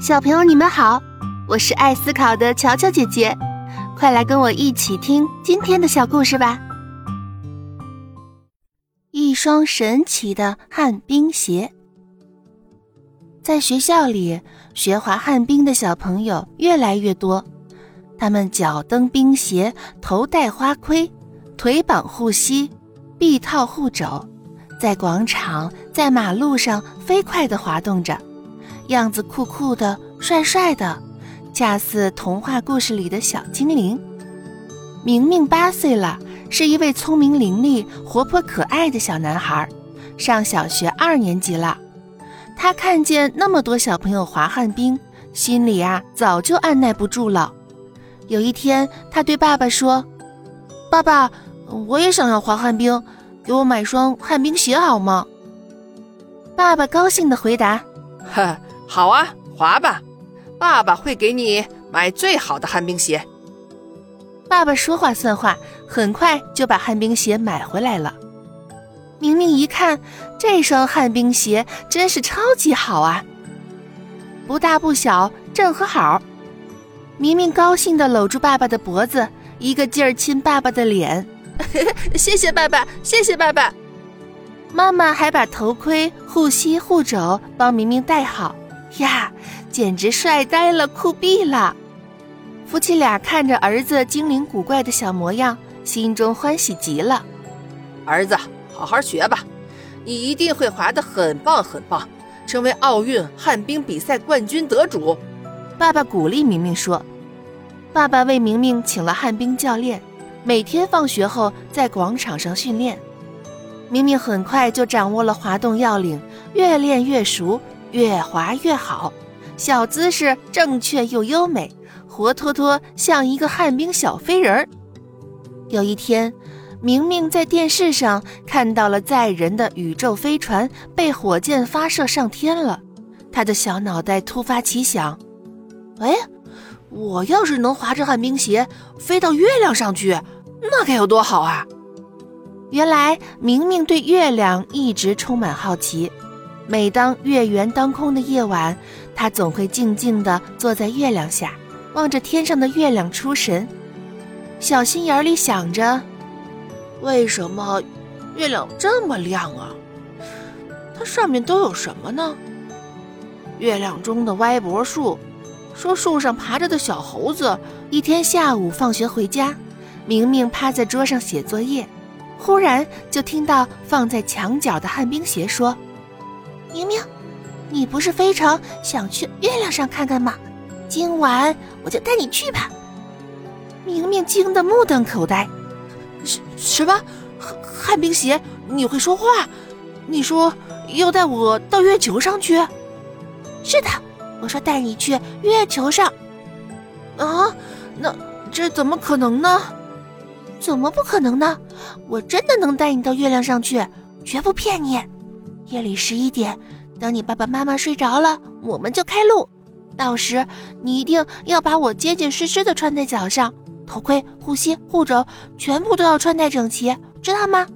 小朋友，你们好，我是爱思考的乔乔姐姐，快来跟我一起听今天的小故事吧。一双神奇的旱冰鞋，在学校里学滑旱冰的小朋友越来越多，他们脚蹬冰鞋，头戴花盔，腿绑护膝，臂套护肘，在广场、在马路上飞快地滑动着。样子酷酷的，帅帅的，恰似童话故事里的小精灵。明明八岁了，是一位聪明伶俐、活泼可爱的小男孩，上小学二年级了。他看见那么多小朋友滑旱冰，心里啊早就按耐不住了。有一天，他对爸爸说：“爸爸，我也想要滑旱冰，给我买双旱冰鞋好吗？”爸爸高兴地回答：“呵。”好啊，滑吧！爸爸会给你买最好的旱冰鞋。爸爸说话算话，很快就把旱冰鞋买回来了。明明一看，这双旱冰鞋真是超级好啊，不大不小，正合好。明明高兴地搂住爸爸的脖子，一个劲儿亲爸爸的脸。谢谢爸爸，谢谢爸爸。妈妈还把头盔、护膝、护肘帮明明戴好。呀，简直帅呆了，酷毙了！夫妻俩看着儿子精灵古怪的小模样，心中欢喜极了。儿子，好好学吧，你一定会滑得很棒很棒，成为奥运旱冰比赛冠军得主。爸爸鼓励明明说：“爸爸为明明请了旱冰教练，每天放学后在广场上训练。明明很快就掌握了滑动要领，越练越熟。”越滑越好，小姿势正确又优美，活脱脱像一个旱冰小飞人儿。有一天，明明在电视上看到了载人的宇宙飞船被火箭发射上天了，他的小脑袋突发奇想：哎，我要是能滑着旱冰鞋飞到月亮上去，那该有多好啊！原来，明明对月亮一直充满好奇。每当月圆当空的夜晚，他总会静静地坐在月亮下，望着天上的月亮出神，小心眼里想着：为什么月亮这么亮啊？它上面都有什么呢？月亮中的歪脖树，说树上爬着的小猴子。一天下午放学回家，明明趴在桌上写作业，忽然就听到放在墙角的旱冰鞋说。明明，你不是非常想去月亮上看看吗？今晚我就带你去吧。明明惊得目瞪口呆，什什么旱冰鞋？你会说话？你说要带我到月球上去？是的，我说带你去月球上。啊，那这怎么可能呢？怎么不可能呢？我真的能带你到月亮上去，绝不骗你。夜里十一点，等你爸爸妈妈睡着了，我们就开路。到时你一定要把我结结实实的穿在脚上，头盔、护膝、护肘全部都要穿戴整齐，知道吗？